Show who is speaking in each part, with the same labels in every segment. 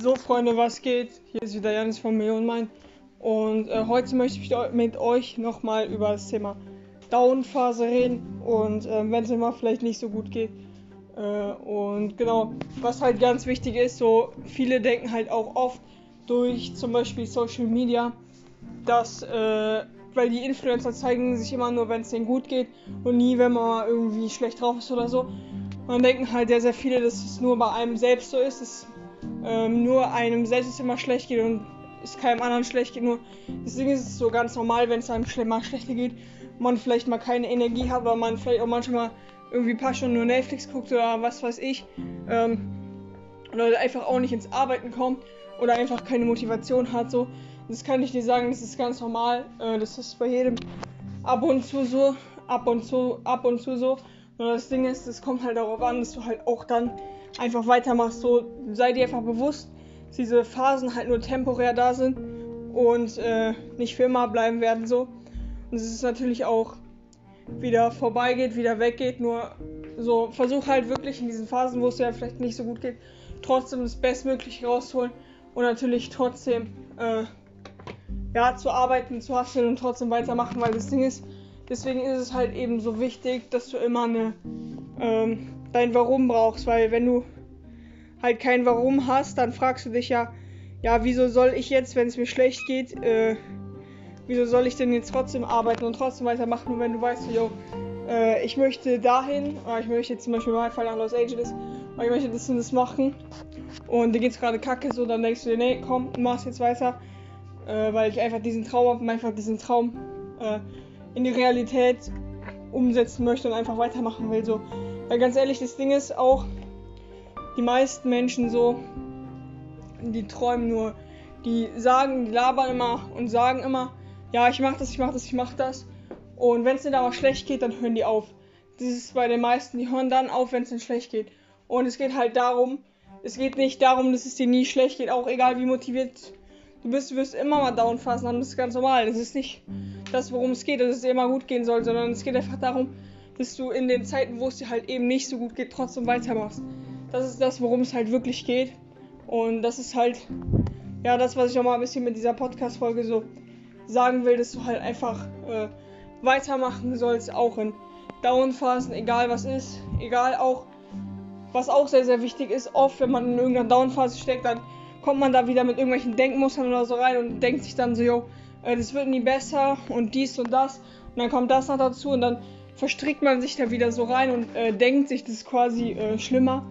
Speaker 1: So, Freunde, was geht? Hier ist wieder Janis von Millionen Mein. Und äh, heute möchte ich mit euch nochmal über das Thema Down-Phase reden. Und äh, wenn es immer vielleicht nicht so gut geht. Äh, und genau, was halt ganz wichtig ist, so viele denken halt auch oft durch zum Beispiel Social Media, dass, äh, weil die Influencer zeigen sich immer nur, wenn es denen gut geht und nie, wenn man irgendwie schlecht drauf ist oder so. Man denken halt sehr, sehr viele, dass es nur bei einem selbst so ist. Es ähm, nur einem selbst es immer schlecht geht und es keinem anderen schlecht geht. Nur deswegen ist es so ganz normal, wenn es einem mal schlechter geht, man vielleicht mal keine Energie hat, weil man vielleicht auch manchmal irgendwie ein paar Stunden nur Netflix guckt oder was weiß ich. Ähm, oder einfach auch nicht ins Arbeiten kommt oder einfach keine Motivation hat. So. Das kann ich dir sagen, das ist ganz normal. Äh, das ist bei jedem ab und zu so, ab und zu, ab und zu so. Nur das Ding ist, es kommt halt darauf an, dass du halt auch dann einfach weitermachst. So, sei dir einfach bewusst, dass diese Phasen halt nur temporär da sind und äh, nicht für immer bleiben werden so. Und es ist natürlich auch wieder vorbeigeht, wieder weggeht. Nur so, versuch halt wirklich in diesen Phasen, wo es dir vielleicht nicht so gut geht, trotzdem das Bestmögliche rausholen und natürlich trotzdem äh, ja, zu arbeiten, zu hasseln und trotzdem weitermachen, weil das Ding ist, deswegen ist es halt eben so wichtig, dass du immer eine ähm, dein Warum brauchst, weil wenn du halt kein Warum hast, dann fragst du dich ja, ja, wieso soll ich jetzt, wenn es mir schlecht geht, äh, wieso soll ich denn jetzt trotzdem arbeiten und trotzdem weitermachen, wenn du weißt, yo, äh, ich möchte dahin, oder ich möchte jetzt zum Beispiel mal nach Los Angeles, oder ich möchte das und das machen, und dir geht's gerade kacke, so, dann denkst du dir, nee, komm, mach's jetzt weiter, äh, weil ich einfach diesen Traum habe, einfach diesen Traum äh, in die Realität umsetzen möchte und einfach weitermachen will, so. Weil ganz ehrlich, das Ding ist auch, die meisten Menschen so, die träumen nur. Die sagen, die labern immer und sagen immer, ja, ich mach das, ich mach das, ich mach das. Und wenn es denen aber schlecht geht, dann hören die auf. Das ist bei den meisten, die hören dann auf, wenn es ihnen schlecht geht. Und es geht halt darum, es geht nicht darum, dass es dir nie schlecht geht, auch egal wie motiviert du bist, du wirst immer mal Downphasen haben, das ist ganz normal. Das ist nicht das, worum es geht, dass es dir immer gut gehen soll, sondern es geht einfach darum, dass du in den Zeiten, wo es dir halt eben nicht so gut geht, trotzdem weitermachst. Das ist das, worum es halt wirklich geht. Und das ist halt, ja, das, was ich auch mal ein bisschen mit dieser Podcast-Folge so sagen will, dass du halt einfach äh, weitermachen sollst, auch in Downphasen, egal was ist, egal auch, was auch sehr, sehr wichtig ist, oft, wenn man in irgendeiner Downphase steckt, dann kommt man da wieder mit irgendwelchen Denkmustern oder so rein und denkt sich dann so, yo, äh, das wird nie besser und dies und das und dann kommt das noch dazu und dann verstrickt man sich da wieder so rein und äh, denkt sich, das quasi äh, schlimmer,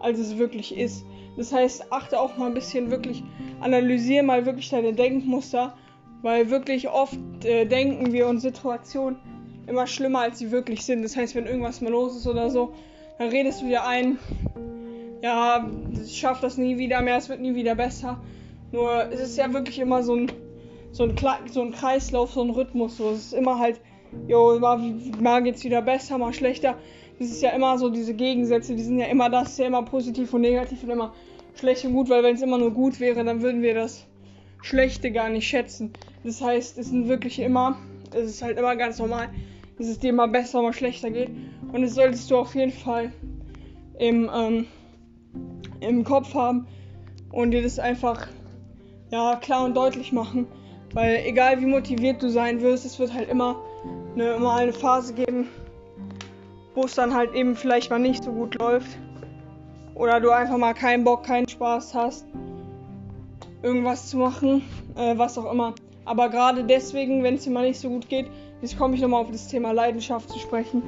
Speaker 1: als es wirklich ist. Das heißt, achte auch mal ein bisschen wirklich, analysiere mal wirklich deine Denkmuster, weil wirklich oft äh, denken wir uns Situationen immer schlimmer, als sie wirklich sind. Das heißt, wenn irgendwas mal los ist oder so, dann redest du dir ein, ja, ich schaff das nie wieder mehr, es wird nie wieder besser. Nur es ist ja wirklich immer so ein, so ein, so ein Kreislauf, so ein Rhythmus. So. Es ist immer halt jo, mal, mal geht's wieder besser, mal schlechter. Das ist ja immer so, diese Gegensätze, die sind ja immer das, ja immer positiv und negativ und immer schlecht und gut, weil wenn es immer nur gut wäre, dann würden wir das Schlechte gar nicht schätzen. Das heißt, es sind wirklich immer, es ist halt immer ganz normal, dass es dir mal besser, mal schlechter geht. Und das solltest du auf jeden Fall im, ähm, im Kopf haben und dir das einfach ja, klar und deutlich machen. Weil egal wie motiviert du sein wirst, es wird halt immer eine, mal eine Phase geben, wo es dann halt eben vielleicht mal nicht so gut läuft. Oder du einfach mal keinen Bock, keinen Spaß hast, irgendwas zu machen, äh, was auch immer. Aber gerade deswegen, wenn es dir mal nicht so gut geht, jetzt komme ich nochmal auf das Thema Leidenschaft zu sprechen.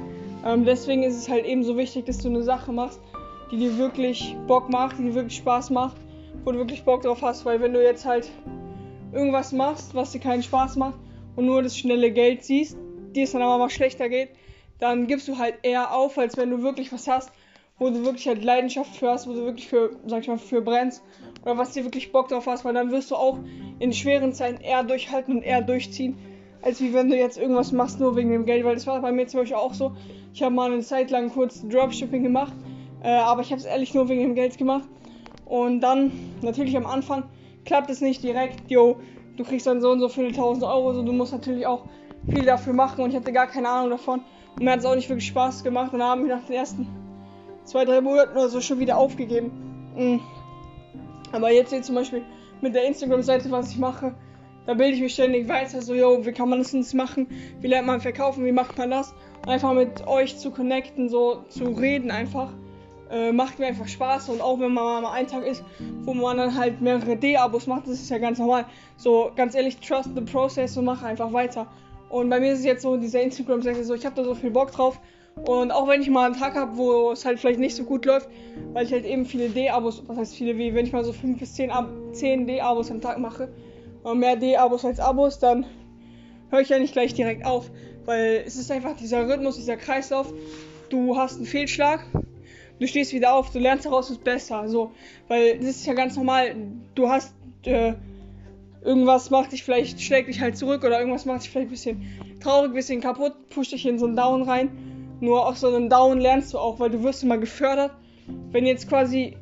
Speaker 1: Ähm, deswegen ist es halt eben so wichtig, dass du eine Sache machst, die dir wirklich Bock macht, die dir wirklich Spaß macht, wo du wirklich Bock drauf hast. Weil wenn du jetzt halt irgendwas machst, was dir keinen Spaß macht und nur das schnelle Geld siehst, dir es dann aber mal schlechter geht, dann gibst du halt eher auf, als wenn du wirklich was hast, wo du wirklich halt Leidenschaft für hast, wo du wirklich für, sag ich mal, für brennst oder was dir wirklich Bock drauf hast, weil dann wirst du auch in schweren Zeiten eher durchhalten und eher durchziehen, als wie wenn du jetzt irgendwas machst nur wegen dem Geld, weil das war bei mir zum Beispiel auch so. Ich habe mal eine Zeit lang kurz Dropshipping gemacht, äh, aber ich habe es ehrlich nur wegen dem Geld gemacht und dann natürlich am Anfang klappt es nicht direkt, jo, du kriegst dann so und so viele tausend Euro, so du musst natürlich auch viel dafür machen und ich hatte gar keine Ahnung davon. Und mir hat es auch nicht wirklich Spaß gemacht und dann haben wir nach den ersten zwei, drei Monaten oder so schon wieder aufgegeben. Mhm. Aber jetzt hier zum Beispiel mit der Instagram-Seite, was ich mache, da bilde ich mich ständig weiter, so, yo, wie kann man das denn machen? Wie lernt man verkaufen? Wie macht man das? Einfach mit euch zu connecten, so zu reden einfach. Äh, macht mir einfach Spaß und auch wenn man mal einen Tag ist, wo man dann halt mehrere D-Abos macht, das ist ja ganz normal. So, ganz ehrlich, trust the process und mach einfach weiter. Und bei mir ist es jetzt so, diese Instagram-Seite so, ich habe da so viel Bock drauf. Und auch wenn ich mal einen Tag habe, wo es halt vielleicht nicht so gut läuft, weil ich halt eben viele D-Abos, was heißt viele, wie wenn ich mal so 5 bis 10, 10 D-Abos am Tag mache, mehr D-Abos als Abos, dann höre ich ja nicht gleich direkt auf. Weil es ist einfach dieser Rhythmus, dieser Kreislauf. Du hast einen Fehlschlag, du stehst wieder auf, du lernst daraus, ist besser. So, weil das ist ja ganz normal. Du hast äh, irgendwas macht dich vielleicht, schlägt dich halt zurück oder irgendwas macht dich vielleicht ein bisschen traurig, ein bisschen kaputt, pusht dich in so einen Down rein. Nur aus so einem Down lernst du auch, weil du wirst immer gefördert. Wenn jetzt quasi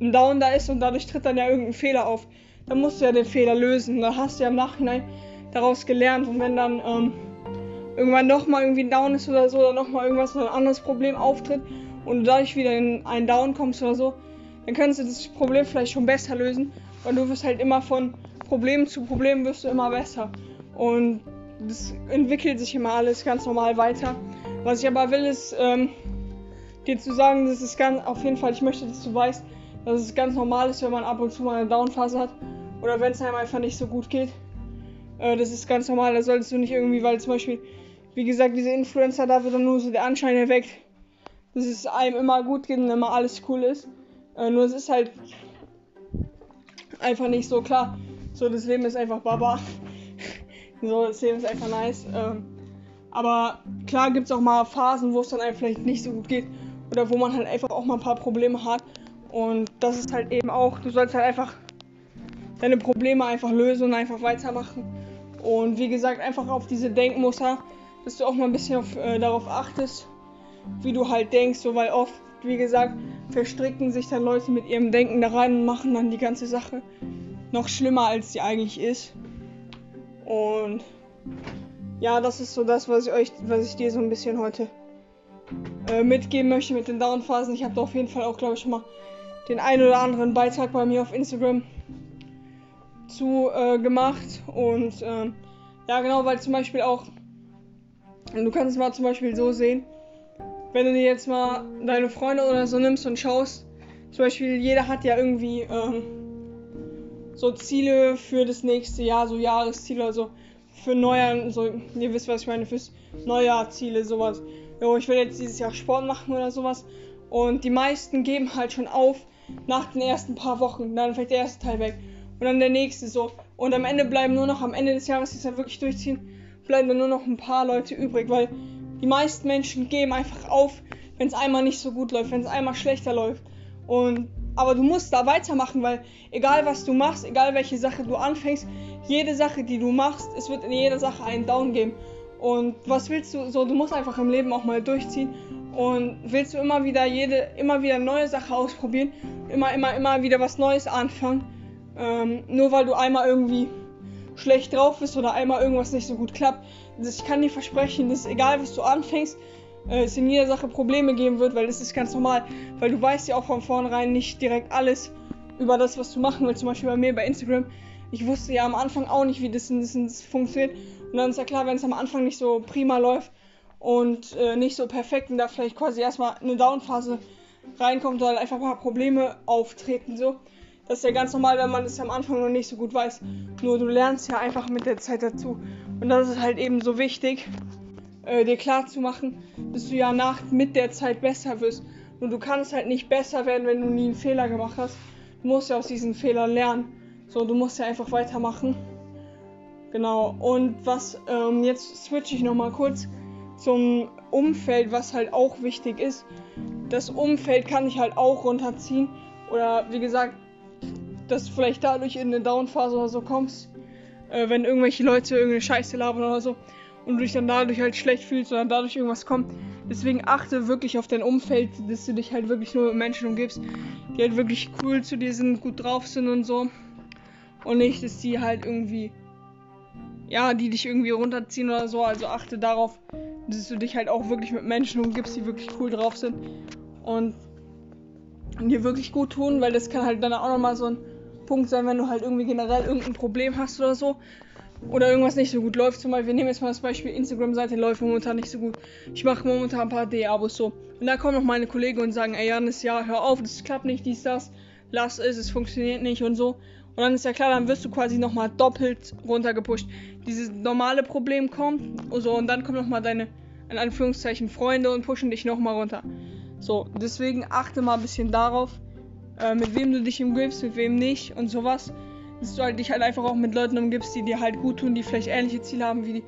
Speaker 1: ein Down da ist und dadurch tritt dann ja irgendein Fehler auf, dann musst du ja den Fehler lösen. Dann hast du ja im Nachhinein daraus gelernt. Und wenn dann ähm, irgendwann nochmal irgendwie ein Down ist oder so, oder nochmal irgendwas, ein anderes Problem auftritt und du dadurch wieder in einen Down kommst oder so, dann kannst du das Problem vielleicht schon besser lösen. Weil du wirst halt immer von Problem zu Problem wirst du immer besser. Und das entwickelt sich immer alles ganz normal weiter. Was ich aber will, ist ähm, dir zu sagen, das ist ganz, auf jeden Fall, ich möchte, dass du weißt, dass es ganz normal ist, wenn man ab und zu mal eine Downphase hat. Oder wenn es einem einfach nicht so gut geht. Äh, das ist ganz normal. Da solltest du nicht irgendwie, weil zum Beispiel, wie gesagt, diese Influencer, da wird dann nur so der Anschein erweckt, dass es einem immer gut geht und immer alles cool ist. Äh, nur es ist halt einfach nicht so klar. So, das Leben ist einfach Baba. so, das Leben ist einfach nice. Ähm, aber klar gibt es auch mal Phasen, wo es dann einem vielleicht nicht so gut geht. Oder wo man halt einfach auch mal ein paar Probleme hat. Und das ist halt eben auch, du sollst halt einfach deine Probleme einfach lösen und einfach weitermachen. Und wie gesagt, einfach auf diese Denkmuster, dass du auch mal ein bisschen auf, äh, darauf achtest, wie du halt denkst, so weil oft, wie gesagt, verstricken sich dann Leute mit ihrem Denken da rein und machen dann die ganze Sache noch schlimmer, als sie eigentlich ist. Und ja, das ist so das, was ich euch, was ich dir so ein bisschen heute äh, mitgeben möchte mit den Downphasen. Ich habe da auf jeden Fall auch, glaube ich, schon mal den einen oder anderen Beitrag bei mir auf Instagram zu äh, gemacht. Und ähm, ja, genau, weil zum Beispiel auch, du kannst es mal zum Beispiel so sehen, wenn du dir jetzt mal deine Freunde oder so nimmst und schaust, zum Beispiel jeder hat ja irgendwie ähm, so Ziele für das nächste Jahr, so Jahresziele oder so, für Neujahr, so, ihr wisst, was ich meine, fürs Neujahrziele, sowas. Jo, ich will jetzt dieses Jahr Sport machen oder sowas. Und die meisten geben halt schon auf nach den ersten paar Wochen. Dann fällt der erste Teil weg. Und dann der nächste so. Und am Ende bleiben nur noch, am Ende des Jahres, die es ja wirklich durchziehen, bleiben dann nur noch ein paar Leute übrig. Weil die meisten Menschen geben einfach auf, wenn es einmal nicht so gut läuft, wenn es einmal schlechter läuft. Und aber du musst da weitermachen, weil egal was du machst, egal welche Sache du anfängst, jede Sache, die du machst, es wird in jeder Sache einen Down geben. Und was willst du so, du musst einfach im Leben auch mal durchziehen und willst du immer wieder jede, immer wieder neue Sache ausprobieren, immer, immer, immer wieder was Neues anfangen, ähm, nur weil du einmal irgendwie schlecht drauf bist oder einmal irgendwas nicht so gut klappt. Also ich kann dir versprechen, dass egal was du anfängst, äh, es in jeder Sache Probleme geben wird, weil das ist ganz normal, weil du weißt ja auch von vornherein nicht direkt alles über das, was du machen willst. Zum Beispiel bei mir bei Instagram. Ich wusste ja am Anfang auch nicht, wie das, das, das funktioniert. Und dann ist ja klar, wenn es am Anfang nicht so prima läuft, und äh, nicht so perfekt und da vielleicht quasi erstmal eine Downphase reinkommt oder einfach ein paar Probleme auftreten. So. Das ist ja ganz normal, wenn man das am Anfang noch nicht so gut weiß. Nur du lernst ja einfach mit der Zeit dazu. Und das ist halt eben so wichtig, äh, dir klar zu machen, dass du ja nach mit der Zeit besser wirst. Und du kannst halt nicht besser werden, wenn du nie einen Fehler gemacht hast. Du musst ja aus diesen Fehlern lernen. So, du musst ja einfach weitermachen. Genau. Und was, ähm, jetzt switche ich nochmal kurz zum Umfeld, was halt auch wichtig ist. Das Umfeld kann ich halt auch runterziehen. Oder wie gesagt, dass du vielleicht dadurch in eine Downphase oder so kommst, äh, wenn irgendwelche Leute irgendeine Scheiße labern oder so und du dich dann dadurch halt schlecht fühlst oder dadurch irgendwas kommt. Deswegen achte wirklich auf dein Umfeld, dass du dich halt wirklich nur mit Menschen umgibst, die halt wirklich cool zu dir sind, gut drauf sind und so. Und nicht, dass die halt irgendwie, ja, die dich irgendwie runterziehen oder so. Also achte darauf, dass du dich halt auch wirklich mit Menschen umgibst, die wirklich cool drauf sind und dir wirklich gut tun, weil das kann halt dann auch nochmal so ein Punkt sein, wenn du halt irgendwie generell irgendein Problem hast oder so. Oder irgendwas nicht so gut läuft. Zum Beispiel, wir nehmen jetzt mal das Beispiel, Instagram-Seite läuft momentan nicht so gut. Ich mache momentan ein paar D-Abos so. Und da kommen noch meine Kollegen und sagen, ey Janis, ja, hör auf, das klappt nicht, dies, das. Lass es, es funktioniert nicht und so. Und dann ist ja klar, dann wirst du quasi nochmal doppelt runtergepusht. Dieses normale Problem kommt so, und dann kommen nochmal deine, in Anführungszeichen, Freunde und pushen dich nochmal runter. So, deswegen achte mal ein bisschen darauf, äh, mit wem du dich umgibst, mit wem nicht und sowas. Dass du halt dich halt einfach auch mit Leuten umgibst, die dir halt gut tun, die vielleicht ähnliche Ziele haben wie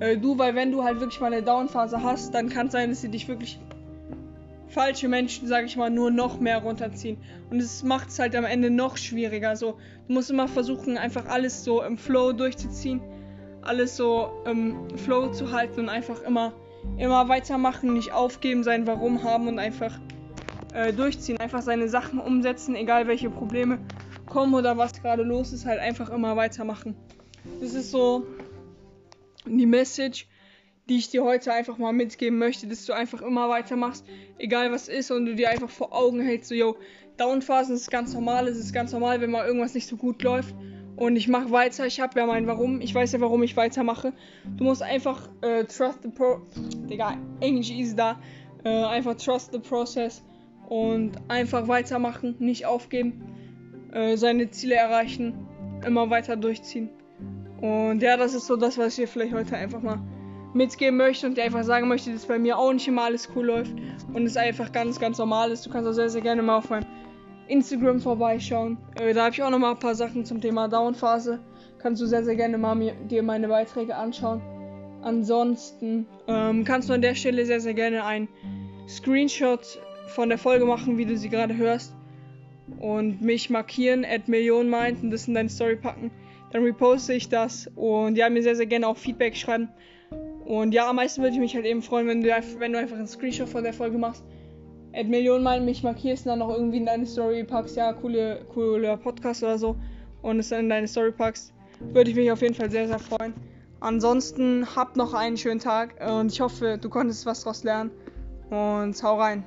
Speaker 1: äh, du, weil wenn du halt wirklich mal eine Downphase hast, dann kann es sein, dass sie dich wirklich falsche Menschen, sage ich mal, nur noch mehr runterziehen. Und es macht es halt am Ende noch schwieriger. So, du musst immer versuchen, einfach alles so im Flow durchzuziehen, alles so im Flow zu halten und einfach immer, immer weitermachen, nicht aufgeben, sein Warum haben und einfach äh, durchziehen, einfach seine Sachen umsetzen, egal welche Probleme kommen oder was gerade los ist, halt einfach immer weitermachen. Das ist so die Message, die ich dir heute einfach mal mitgeben möchte, dass du einfach immer weitermachst, egal was ist und du dir einfach vor Augen hältst, so, yo, Downphasen ist ganz normal, es ist ganz normal, wenn mal irgendwas nicht so gut läuft und ich mache weiter, ich habe ja mein Warum, ich weiß ja, warum ich weitermache. Du musst einfach äh, trust the pro... Digga, Englisch ist da. Äh, einfach trust the process und einfach weitermachen, nicht aufgeben, äh, seine Ziele erreichen, immer weiter durchziehen. Und ja, das ist so das, was ich dir vielleicht heute einfach mal mitgeben möchte und dir einfach sagen möchte, dass bei mir auch nicht immer alles cool läuft und es einfach ganz, ganz normal ist. Du kannst auch sehr, sehr gerne mal auf meinem Instagram vorbeischauen. Äh, da habe ich auch noch mal ein paar Sachen zum Thema Downphase. Kannst du sehr, sehr gerne mal mir, dir meine Beiträge anschauen. Ansonsten ähm, kannst du an der Stelle sehr, sehr gerne einen Screenshot von der Folge machen, wie du sie gerade hörst. Und mich markieren, at Millionenmind und das in deine Story packen. Dann reposte ich das und ja, mir sehr, sehr gerne auch Feedback schreiben. Und ja, am meisten würde ich mich halt eben freuen, wenn du, wenn du einfach einen Screenshot von der Folge machst. At Millionen Mal mich markierst und dann noch irgendwie in deine Story packst, ja, coole, cooler Podcast oder so. Und es dann in deine Story packst. Würde ich mich auf jeden Fall sehr, sehr freuen. Ansonsten habt noch einen schönen Tag und ich hoffe, du konntest was draus lernen. Und hau rein.